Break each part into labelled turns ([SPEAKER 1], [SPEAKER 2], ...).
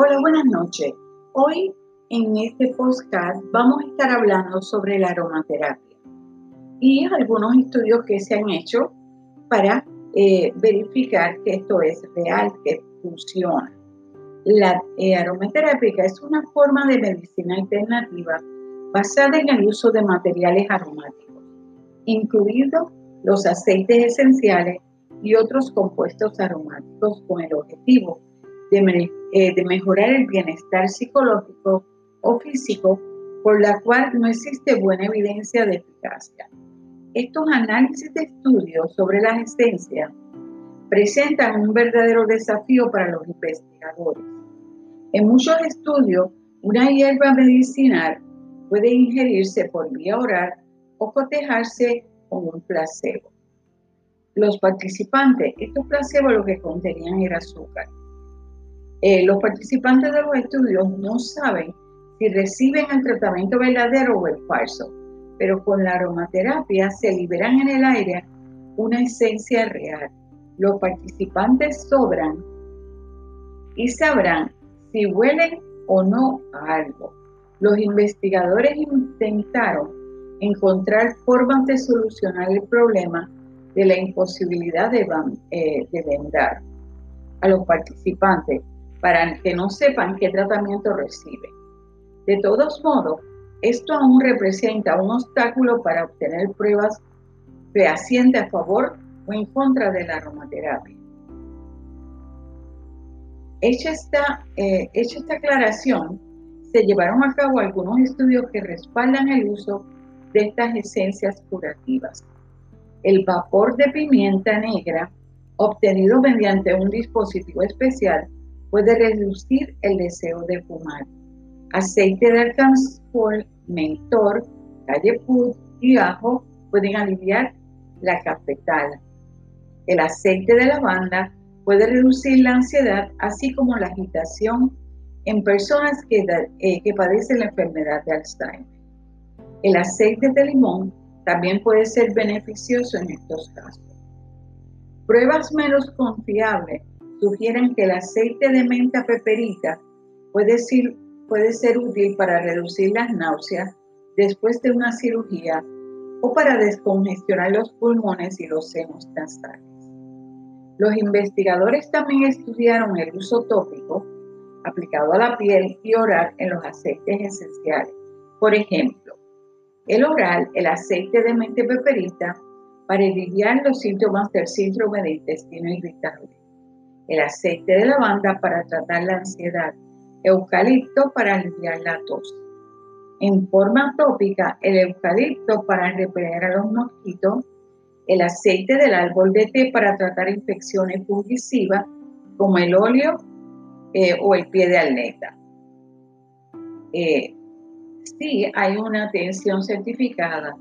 [SPEAKER 1] Hola, buenas noches. Hoy en este podcast vamos a estar hablando sobre la aromaterapia y algunos estudios que se han hecho para eh, verificar que esto es real, que funciona. La eh, aromaterapia es una forma de medicina alternativa basada en el uso de materiales aromáticos, incluidos los aceites esenciales y otros compuestos aromáticos con el objetivo de, eh, de mejorar el bienestar psicológico o físico por la cual no existe buena evidencia de eficacia. Estos análisis de estudios sobre las esencias presentan un verdadero desafío para los investigadores. En muchos estudios, una hierba medicinal puede ingerirse por vía oral o cotejarse con un placebo. Los participantes, estos placebos lo que contenían era azúcar. Eh, los participantes de los estudios no saben si reciben el tratamiento verdadero o el falso, pero con la aromaterapia se liberan en el aire una esencia real. Los participantes sobran y sabrán si huelen o no a algo. Los investigadores intentaron encontrar formas de solucionar el problema de la imposibilidad de, eh, de vendar a los participantes para que no sepan qué tratamiento reciben. De todos modos, esto aún representa un obstáculo para obtener pruebas fehacientes a favor o en contra de la aromaterapia. Hecha esta, eh, hecha esta aclaración, se llevaron a cabo algunos estudios que respaldan el uso de estas esencias curativas. El vapor de pimienta negra, obtenido mediante un dispositivo especial, puede reducir el deseo de fumar. Aceite de alcanfor, mentor, calleput y ajo pueden aliviar la cafetal. El aceite de lavanda puede reducir la ansiedad, así como la agitación en personas que, eh, que padecen la enfermedad de Alzheimer. El aceite de limón también puede ser beneficioso en estos casos. Pruebas menos confiables sugieren que el aceite de menta peperita puede ser, útil para reducir las náuseas después de una cirugía o para descongestionar los pulmones y los senos nasales. Los investigadores también estudiaron el uso tópico aplicado a la piel y oral en los aceites esenciales. Por ejemplo, el oral, el aceite de mente peperita, para aliviar los síntomas del síndrome de intestino irritable el aceite de lavanda para tratar la ansiedad, eucalipto para aliviar la tos. En forma tópica, el eucalipto para repeler a los mosquitos, el aceite del árbol de té para tratar infecciones fungicisivas como el óleo eh, o el pie de alneta. Eh, sí, hay una atención certificada.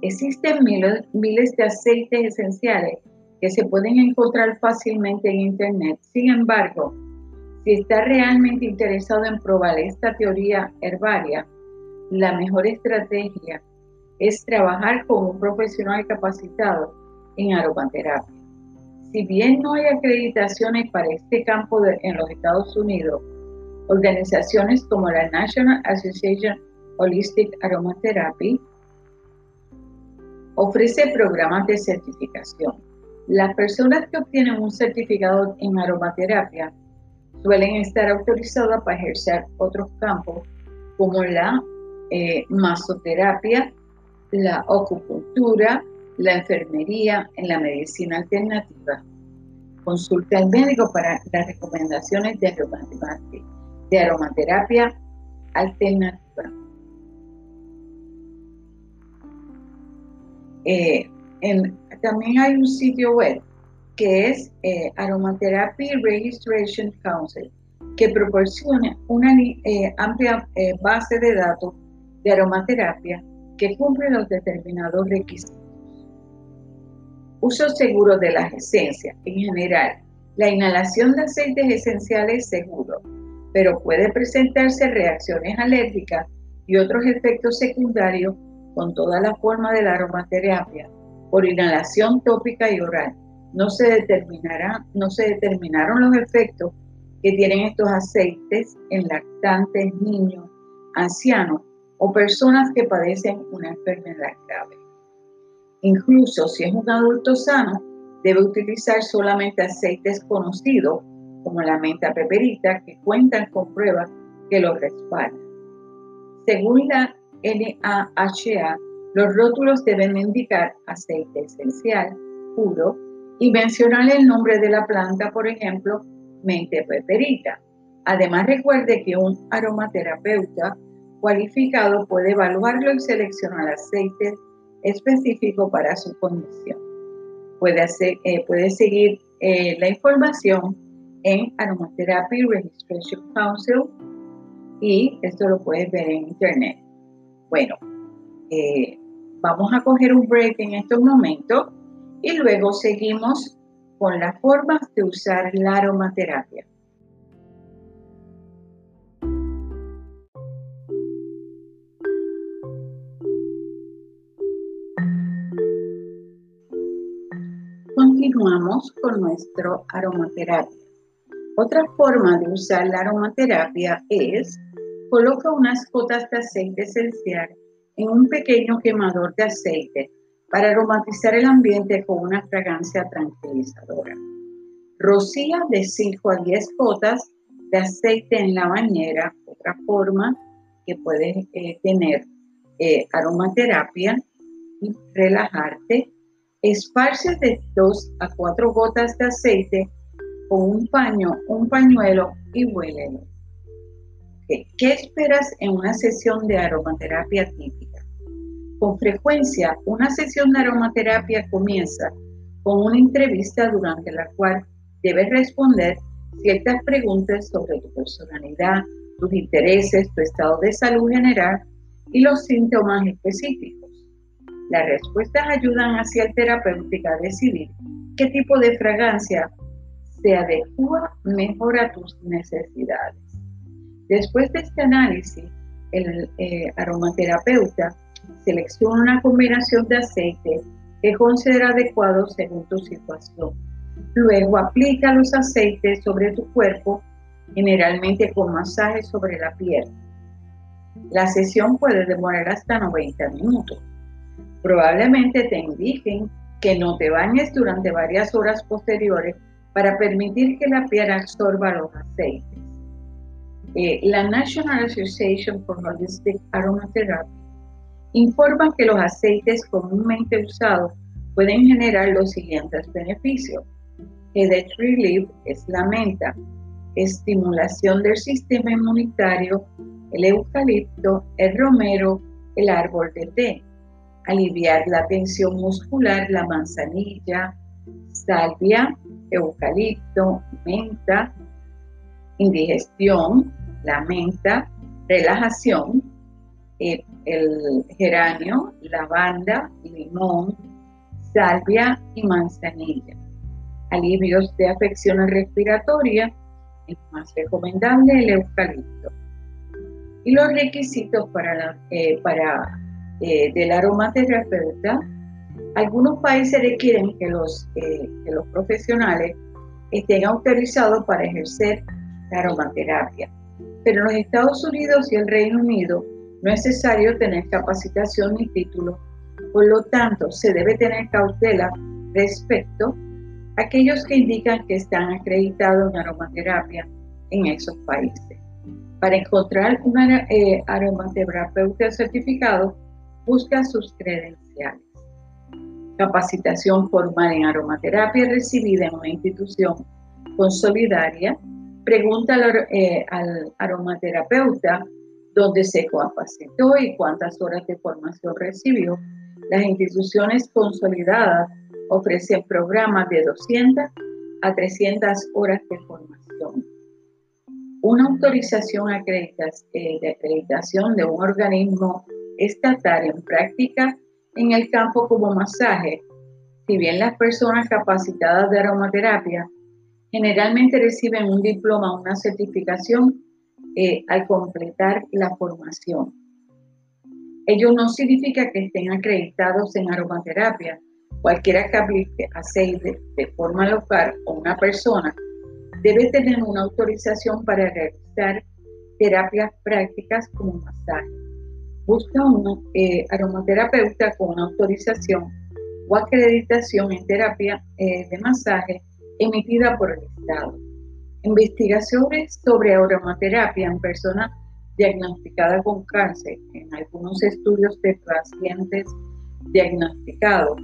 [SPEAKER 1] Existen miles de aceites esenciales que se pueden encontrar fácilmente en Internet. Sin embargo, si está realmente interesado en probar esta teoría herbaria, la mejor estrategia es trabajar con un profesional capacitado en aromaterapia. Si bien no hay acreditaciones para este campo en los Estados Unidos, organizaciones como la National Association Holistic Aromatherapy ofrece programas de certificación. Las personas que obtienen un certificado en aromaterapia suelen estar autorizadas para ejercer otros campos como la eh, masoterapia, la acupuntura, la enfermería, en la medicina alternativa. Consulte al médico para las recomendaciones de aromaterapia, de aromaterapia alternativa. Eh, también hay un sitio web que es eh, Aromatherapy Registration Council, que proporciona una eh, amplia eh, base de datos de aromaterapia que cumple los determinados requisitos. Uso seguro de las esencias. En general, la inhalación de aceites esenciales es seguro, pero puede presentarse reacciones alérgicas y otros efectos secundarios con toda la forma de la aromaterapia por inhalación tópica y oral. No se, determinará, no se determinaron los efectos que tienen estos aceites en lactantes, niños, ancianos o personas que padecen una enfermedad grave. Incluso si es un adulto sano, debe utilizar solamente aceites conocidos como la menta peperita que cuentan con pruebas que lo respaldan. Según la NAHA, los rótulos deben indicar aceite esencial, puro, y mencionar el nombre de la planta, por ejemplo, mente peperita. Además, recuerde que un aromaterapeuta cualificado puede evaluarlo y seleccionar aceite específico para su condición. Puede, eh, seguir eh, la información en Aromatherapy Registration Council y esto lo puedes ver en internet. Bueno, eh, vamos a coger un break en estos momentos y luego seguimos con las formas de usar la aromaterapia. Continuamos con nuestro aromaterapia. Otra forma de usar la aromaterapia es coloca unas gotas de aceite esencial en un pequeño quemador de aceite para aromatizar el ambiente con una fragancia tranquilizadora. Rocía de 5 a 10 gotas de aceite en la bañera, otra forma que puedes eh, tener eh, aromaterapia y relajarte. Esparce de 2 a 4 gotas de aceite con un paño, un pañuelo y huélelo. ¿Qué esperas en una sesión de aromaterapia típica? Con frecuencia, una sesión de aromaterapia comienza con una entrevista durante la cual debes responder ciertas preguntas sobre tu personalidad, tus intereses, tu estado de salud general y los síntomas específicos. Las respuestas ayudan así al terapéutica a decidir qué tipo de fragancia se adecua mejor a tus necesidades. Después de este análisis, el eh, aromaterapeuta selecciona una combinación de aceite que considera adecuado según tu situación. Luego aplica los aceites sobre tu cuerpo, generalmente con masaje sobre la piel. La sesión puede demorar hasta 90 minutos. Probablemente te indiquen que no te bañes durante varias horas posteriores para permitir que la piel absorba los aceites. Eh, la National Association for Holistic Aromatherapy informa que los aceites comúnmente usados pueden generar los siguientes beneficios. Headache Relief es la menta, estimulación del sistema inmunitario, el eucalipto, el romero, el árbol de té, aliviar la tensión muscular, la manzanilla, salvia, eucalipto, menta, indigestión, la menta, relajación, eh, el geranio, lavanda, limón, salvia y manzanilla. Alivios de afecciones respiratorias, el más recomendable el eucalipto. Y los requisitos para, la, eh, para eh, del aromaterapeuta, algunos países requieren que los, que los profesionales estén autorizados para ejercer la aromaterapia. Pero en los Estados Unidos y el Reino Unido no es necesario tener capacitación ni título, por lo tanto se debe tener cautela respecto a aquellos que indican que están acreditados en aromaterapia en esos países. Para encontrar un eh, aromaterapeuta certificado, busca sus credenciales. Capacitación formal en aromaterapia recibida en una institución consolidaria Pregunta eh, al, aromaterapeuta dónde se capacitó y cuántas horas de formación recibió. Las instituciones consolidadas ofrecen programas de 200 a 300 horas de formación. Una autorización eh, de acreditación de un organismo estatal en práctica en el campo como masaje, si bien las personas capacitadas de aromaterapia Generalmente reciben un diploma o una certificación eh, al completar la formación. Ello no significa que estén acreditados en aromaterapia. Cualquiera que aplique aceite de forma local o una persona debe tener una autorización para realizar terapias prácticas como masaje. Busca un eh, aromaterapeuta con una autorización o acreditación en terapia eh, de masaje emitida por el Estado. Investigaciones sobre aromaterapia en personas diagnosticadas con cáncer en algunos estudios de pacientes diagnosticados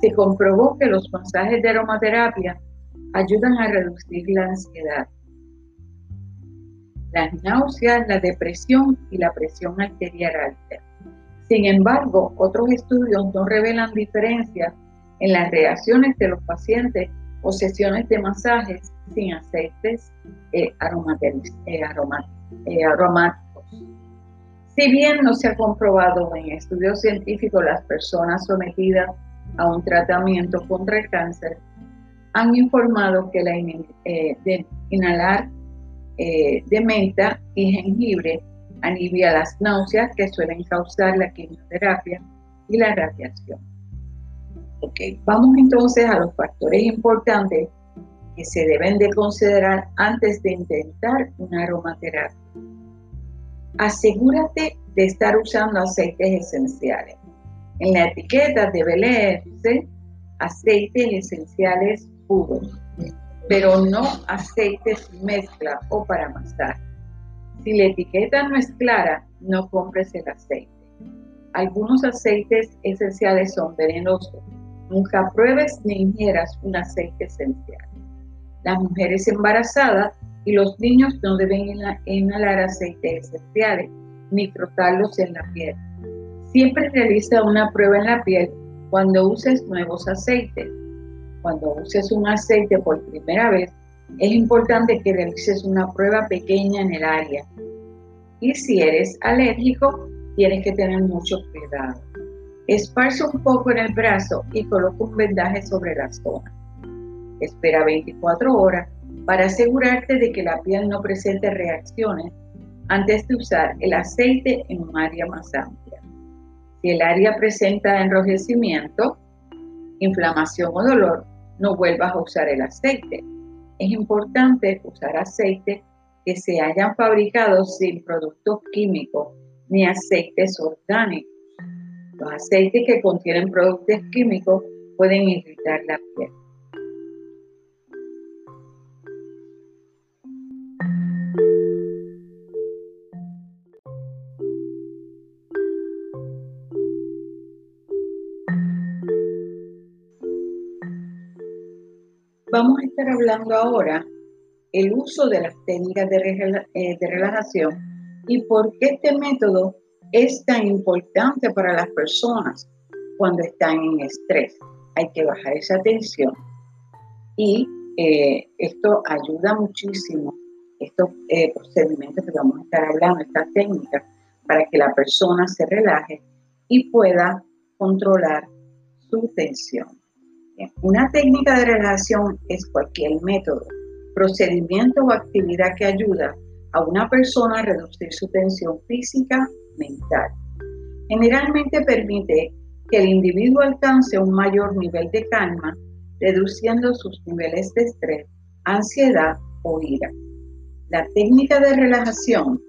[SPEAKER 1] se comprobó que los masajes de aromaterapia ayudan a reducir la ansiedad, las náuseas, la depresión y la presión arterial alta. Sin embargo, otros estudios no revelan diferencias en las reacciones de los pacientes o sesiones de masajes sin aceites eh, eh, eh, aromáticos. Si bien no se ha comprobado en estudios científicos las personas sometidas a un tratamiento contra el cáncer, han informado que la inhalar de menta y jengibre alivia las náuseas que suelen causar la quimioterapia y la radiación. Okay. Vamos entonces a los factores importantes que se deben de considerar antes de intentar una aromaterapia. Asegúrate de estar usando aceites esenciales. En la etiqueta debe leerse aceites esenciales puros, pero no aceites mezcla o para masaje. Si la etiqueta no es clara, no compres el aceite. Algunos aceites esenciales son venenosos. Nunca pruebes ni ingieras un aceite esencial. Las mujeres embarazadas y los niños no deben inhalar aceites esenciales ni frotarlos en la piel. Siempre realiza una prueba en la piel cuando uses nuevos aceites. Cuando uses un aceite por primera vez, es importante que realices una prueba pequeña en el área. Y si eres alérgico, tienes que tener mucho cuidado. Esparce un poco en el brazo y coloca un vendaje sobre la zona. Espera 24 horas para asegurarte de que la piel no presente reacciones antes de usar el aceite en un área más amplia. Si el área presenta enrojecimiento, inflamación o dolor, no vuelvas a usar el aceite es importante usar aceite que se hayan fabricado sin productos químicos ni aceites orgánicos. Los aceites que contienen productos químicos pueden irritar la piel. Vamos a estar hablando ahora el uso de las técnicas de, eh, relajación y por qué este método es tan importante para las personas cuando están en estrés. Hay que bajar esa tensión y eh, esto ayuda muchísimo, estos eh, procedimientos que vamos a estar hablando, estas técnicas, para que la persona se relaje y pueda controlar su tensión. Una técnica de relajación es cualquier método, procedimiento o actividad que ayuda a una persona a reducir su tensión física, mental. Generalmente permite que el individuo alcance un mayor nivel de calma, reduciendo sus niveles de estrés, ansiedad o ira. La técnica de relajación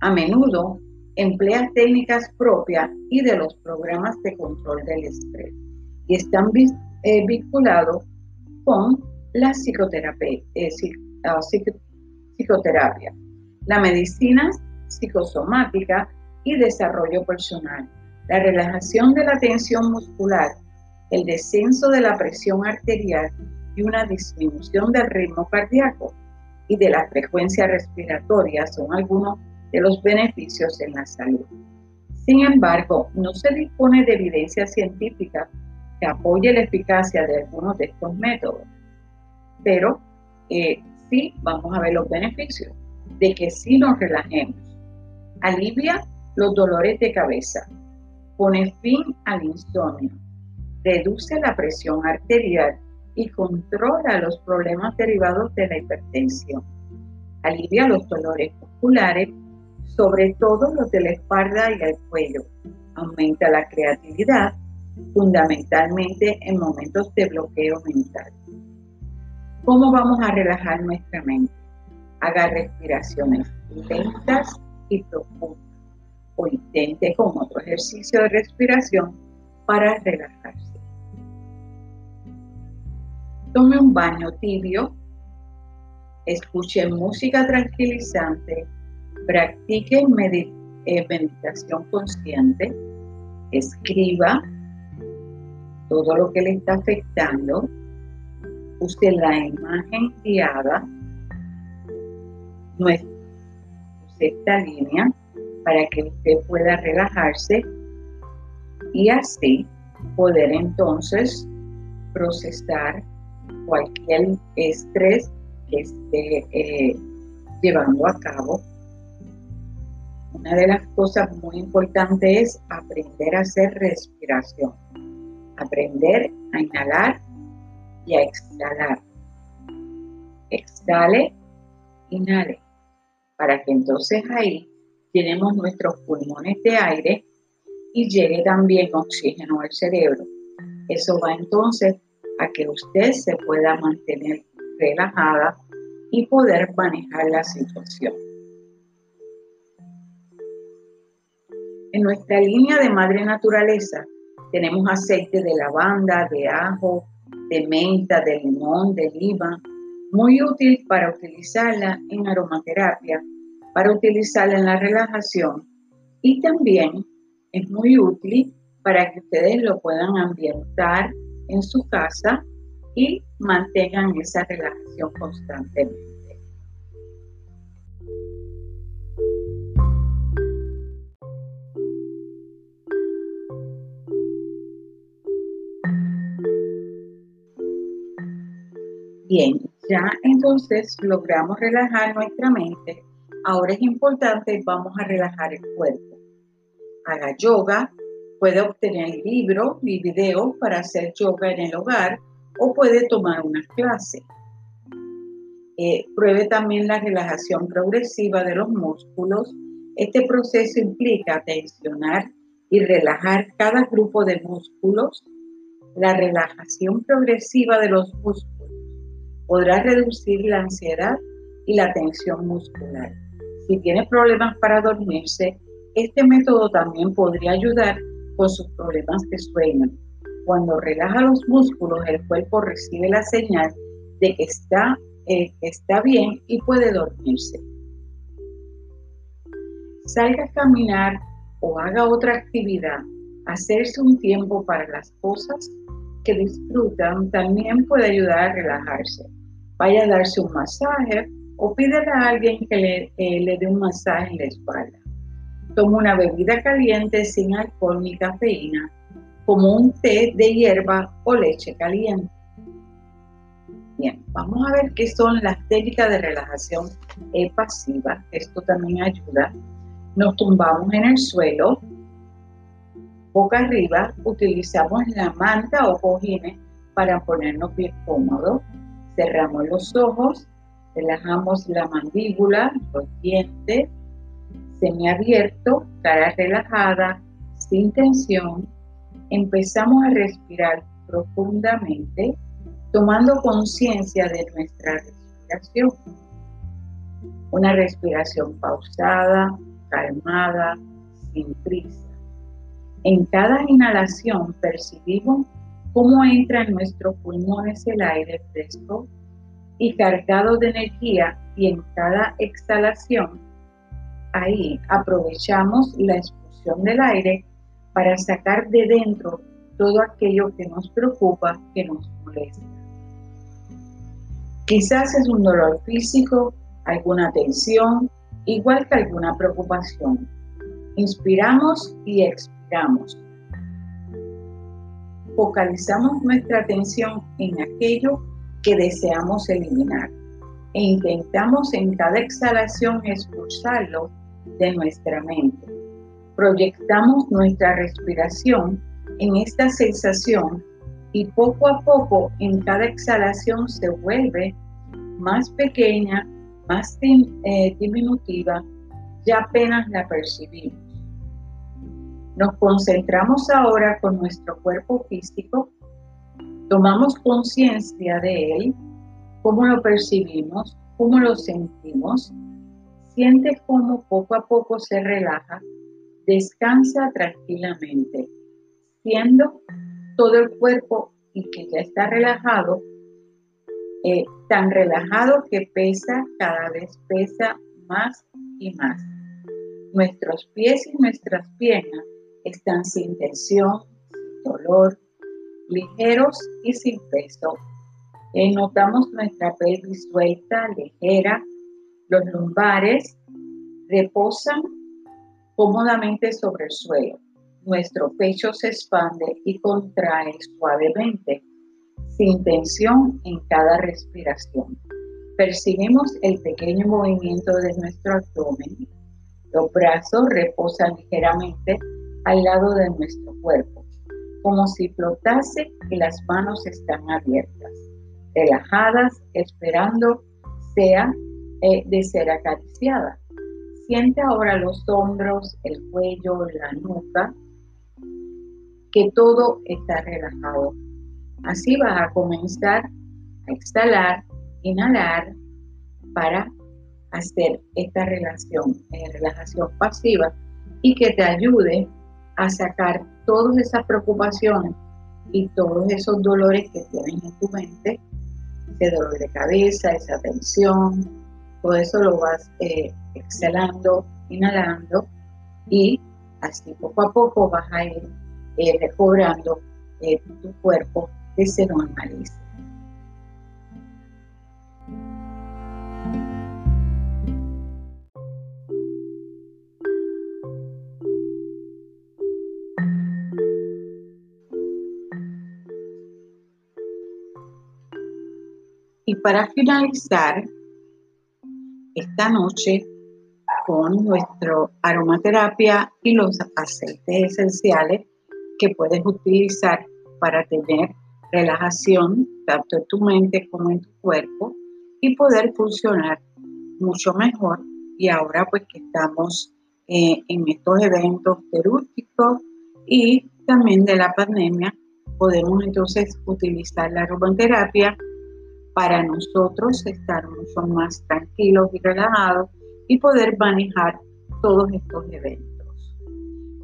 [SPEAKER 1] a menudo emplea técnicas propias y de los programas de control del estrés y están eh, vinculados con la psicoterapia, eh, ah, psicoterapia, la medicina psicosomática y desarrollo personal, la relajación de la tensión muscular, el descenso de la presión arterial y una disminución del ritmo cardíaco y de la frecuencia respiratoria son algunos de los beneficios en la salud. Sin embargo, no se dispone de evidencia científica que apoye la eficacia de algunos de estos métodos. Pero eh, sí vamos a ver los beneficios de que sí nos relajemos. Alivia los dolores de cabeza, pone fin al insomnio, reduce la presión arterial y controla los problemas derivados de la hipertensión. Alivia los dolores musculares, sobre todo los de la espalda y el cuello. Aumenta la creatividad fundamentalmente en momentos de bloqueo mental. ¿Cómo vamos a relajar nuestra mente? Haga respiraciones lentas o intente con otro ejercicio de respiración para relajarse. Tome un baño tibio, escuche música tranquilizante, practique eh, meditación consciente, escriba todo lo que le está afectando, use la imagen guiada, use esta línea para que usted pueda relajarse y así poder entonces procesar cualquier estrés que esté eh, llevando a cabo. Una de las cosas muy importantes es aprender a hacer respiración, aprender a inhalar y a exhalar. Exhale, inhale, para que entonces ahí tenemos nuestros pulmones de aire y llegue también oxígeno al cerebro. Eso va entonces a que usted se pueda mantener relajada y poder manejar la situación. En nuestra línea de madre naturaleza tenemos aceite de lavanda, de ajo, de menta, de limón, de lima, muy útil para utilizarla en aromaterapia, para utilizarla en la relajación y también es muy útil para que ustedes lo puedan ambientar en su casa y mantengan esa relajación constantemente. Bien, ya entonces logramos relajar nuestra mente. Ahora es importante, vamos a relajar el cuerpo. Haga yoga, puede obtener libros y videos para hacer yoga en el hogar o puede tomar una clase. Eh, pruebe también la relajación progresiva de los músculos. Este proceso implica tensionar y relajar cada grupo de músculos. La relajación progresiva de los músculos podrá reducir la ansiedad y la tensión muscular. Si tiene problemas para dormirse, este método también podría ayudar con sus problemas de sueño. Cuando relaja los músculos, el cuerpo recibe la señal de que está, eh, está bien y puede dormirse. Salga a caminar o haga otra actividad. Hacerse un tiempo para las cosas que disfrutan también puede ayudar a relajarse vaya a darse un masaje o pídele a alguien que le, le dé un masaje en la espalda. Toma una bebida caliente sin alcohol ni cafeína, como un té de hierba o leche caliente. Bien, vamos a ver qué son las técnicas de relajación pasiva. Esto también ayuda. Nos tumbamos en el suelo, boca arriba, utilizamos la manta o cojines para ponernos bien cómodos Cerramos los ojos, relajamos la mandíbula, los dientes, semiabierto, cara relajada, sin tensión. Empezamos a respirar profundamente, tomando conciencia de nuestra respiración. Una respiración pausada, calmada, sin prisa. En cada inhalación percibimos cómo entra en nuestros pulmones el aire fresco y cargado de energía y en cada exhalación, ahí aprovechamos la expulsión del aire para sacar de dentro todo aquello que nos preocupa, que nos molesta. Quizás es un dolor físico, alguna tensión, igual que alguna preocupación. Inspiramos y expiramos focalizamos nuestra atención en aquello que deseamos eliminar e intentamos en cada exhalación expulsarlo de nuestra mente. Proyectamos nuestra respiración en esta sensación y poco a poco en cada exhalación se vuelve más pequeña, más eh, diminutiva, ya apenas la percibimos. Nos concentramos ahora con nuestro cuerpo físico, tomamos conciencia de él, cómo lo percibimos, cómo lo sentimos. Siente cómo poco a poco se relaja, descansa tranquilamente, siendo todo el cuerpo y que ya está relajado, eh, tan relajado que pesa, cada vez pesa más y más. Nuestros pies y nuestras piernas están sin tensión, dolor, ligeros y sin peso. Eh, notamos nuestra pelvis suelta, ligera, los lumbares reposan cómodamente sobre el suelo. Nuestro pecho se expande y contrae suavemente, sin tensión en cada respiración. Percibimos el pequeño movimiento de nuestro abdomen. Los brazos reposan ligeramente al lado de nuestro cuerpo, como si flotase y las manos están abiertas, relajadas, esperando sea eh, de ser acariciada. Siente ahora los hombros, el cuello, la nuca, que todo está relajado. Así vas a comenzar a exhalar, inhalar para hacer esta relación, eh, relajación pasiva y que te ayude a sacar todas esas preocupaciones y todos esos dolores que tienes en tu mente, ese dolor de cabeza, esa tensión, todo eso lo vas eh, exhalando, inhalando y así poco a poco vas a ir eh, recobrando eh, tu cuerpo que se normalice. Y para finalizar esta noche con nuestro aromaterapia y los aceites esenciales que puedes utilizar para tener relajación tanto en tu mente como en tu cuerpo y poder funcionar mucho mejor. Y ahora pues que estamos eh, en estos eventos terúrgicos y también de la pandemia, podemos entonces utilizar la aromaterapia para nosotros estar mucho más tranquilos y relajados y poder manejar todos estos eventos.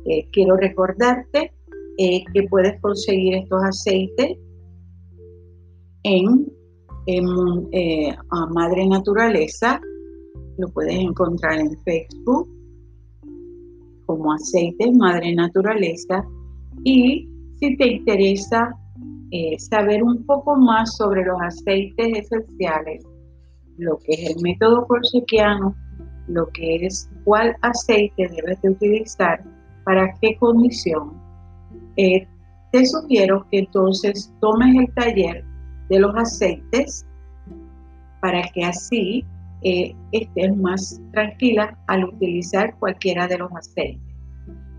[SPEAKER 1] Eh, quiero recordarte eh, que puedes conseguir estos aceites en, eh, Madre Naturaleza, lo puedes encontrar en Facebook como aceites Madre Naturaleza y si te interesa eh, saber un poco más sobre los aceites esenciales, lo que es el método corsequiano, lo que es cuál aceite debes de utilizar, para qué condición, eh, te sugiero que entonces tomes el taller de los aceites para que así eh, estés más tranquila al utilizar cualquiera de los aceites.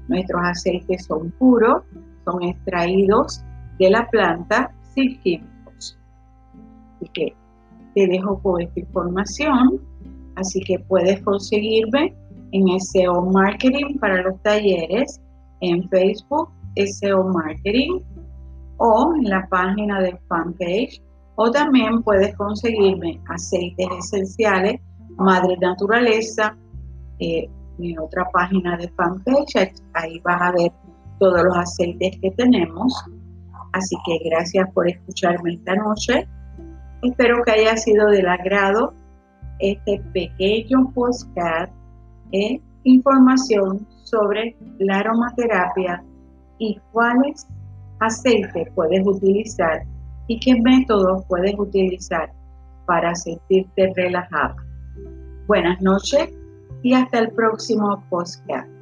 [SPEAKER 1] Nuestros aceites son puros, son extraídos de la planta sin químicos. Así que te dejo con esta información, así que puedes conseguirme en SEO Marketing para los talleres, en Facebook SEO Marketing o en la página de fanpage. O también puedes conseguirme aceites esenciales Madre Naturaleza eh, mi otra página de fanpage. Ahí vas a ver todos los aceites que tenemos Así que gracias por escucharme esta noche. Espero que haya sido del agrado este pequeño podcast de información sobre la aromaterapia y cuáles aceites puedes utilizar y qué métodos puedes utilizar para sentirte relajada. Buenas noches y hasta el próximo podcast.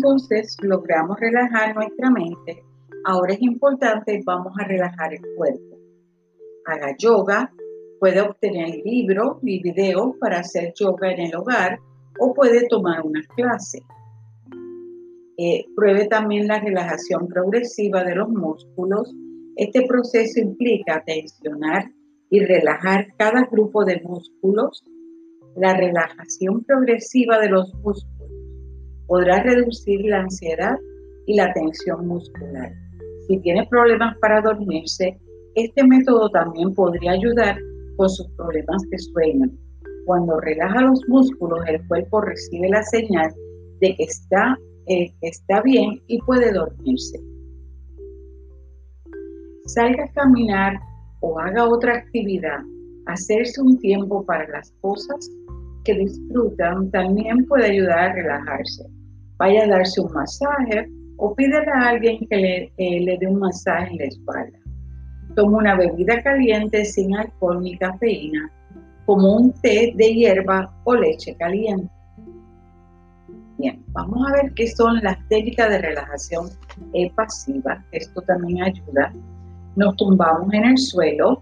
[SPEAKER 1] Entonces logramos relajar nuestra mente. Ahora es importante, vamos a relajar el cuerpo. Haga yoga, puede obtener libros y videos para hacer yoga en el hogar o puede tomar una clase. Eh, pruebe también la relajación progresiva de los músculos. Este proceso implica tensionar y relajar cada grupo de músculos. La relajación progresiva de los músculos podrá reducir la ansiedad y la tensión muscular. Si tiene problemas para dormirse, este método también podría ayudar con sus problemas de sueño. Cuando relaja los músculos, el cuerpo recibe la señal de que está, eh, está bien y puede dormirse. Salga a caminar o haga otra actividad. Hacerse un tiempo para las cosas que disfrutan también puede ayudar a relajarse vaya a darse un masaje o pídele a alguien que le, eh, le dé un masaje en la espalda. Toma una bebida caliente sin alcohol ni cafeína, como un té de hierba o leche caliente. Bien, vamos a ver qué son las técnicas de relajación pasiva. Esto también ayuda. Nos tumbamos en el suelo,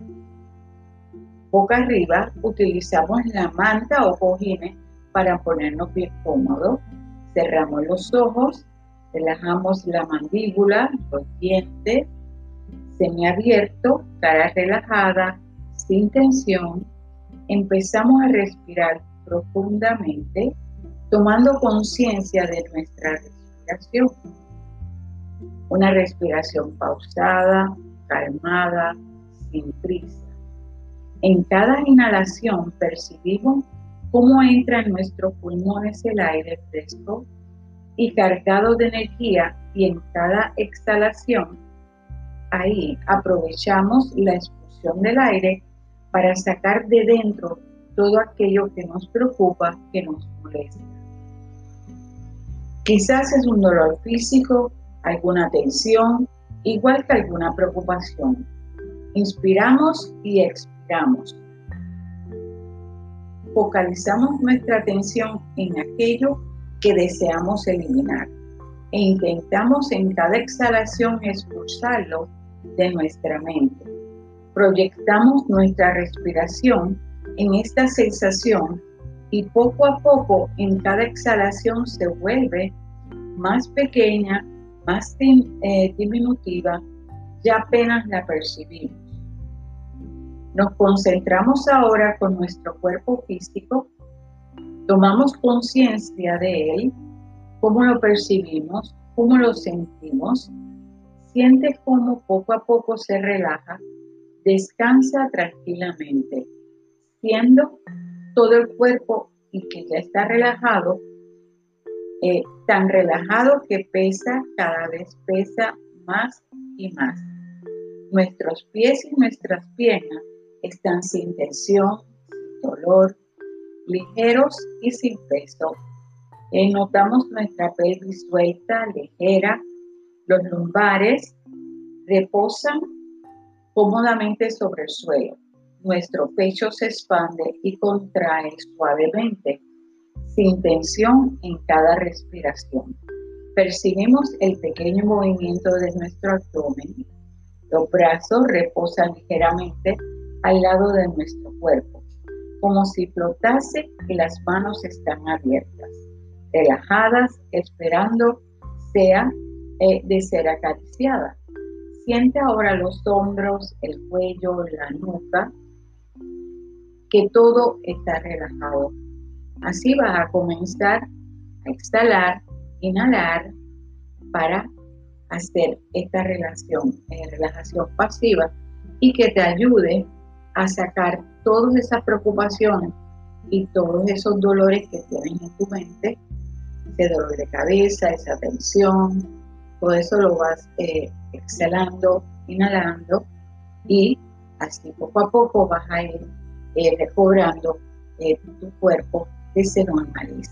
[SPEAKER 1] boca arriba, utilizamos la manta o cojines para ponernos bien cómodos Cerramos los ojos, relajamos la mandíbula, los dientes, semiabierto, cara relajada, sin tensión. Empezamos a respirar profundamente, tomando conciencia de nuestra respiración. Una respiración pausada, calmada, sin prisa. En cada inhalación percibimos cómo entra en nuestros pulmones el aire fresco y cargado de energía y en cada exhalación, ahí aprovechamos la expulsión del aire para sacar de dentro todo aquello que nos preocupa, que nos molesta. Quizás es un dolor físico, alguna tensión, igual que alguna preocupación. Inspiramos y expiramos focalizamos nuestra atención en aquello que deseamos eliminar e intentamos en cada exhalación expulsarlo de nuestra mente. Proyectamos nuestra respiración en esta sensación y poco a poco en cada exhalación se vuelve más pequeña, más eh, diminutiva, ya apenas la percibimos. Nos concentramos ahora con nuestro cuerpo físico, tomamos conciencia de él, cómo lo percibimos, cómo lo sentimos, siente cómo poco a poco se relaja, descansa tranquilamente, siendo todo el cuerpo y que ya está relajado, eh, tan relajado que pesa, cada vez pesa más y más. Nuestros pies y nuestras piernas están sin tensión, sin dolor, ligeros y sin peso. Eh, notamos nuestra pelvis suelta, ligera, los lumbares reposan cómodamente sobre el suelo. Nuestro pecho se expande y contrae suavemente, sin tensión en cada respiración. Percibimos el pequeño movimiento de nuestro abdomen. Los brazos reposan ligeramente al lado de nuestro cuerpo, como si flotase y las manos están abiertas, relajadas, esperando sea eh, de ser acariciada. Siente ahora los hombros, el cuello, la nuca, que todo está relajado. Así vas a comenzar a exhalar, inhalar para hacer esta relación, eh, relajación pasiva y que te ayude a sacar todas esas preocupaciones y todos esos dolores que tienes en tu mente, ese dolor de cabeza, esa tensión, todo eso lo vas eh, exhalando, inhalando y así poco a poco vas a ir eh, recobrando eh, tu cuerpo que se normalice.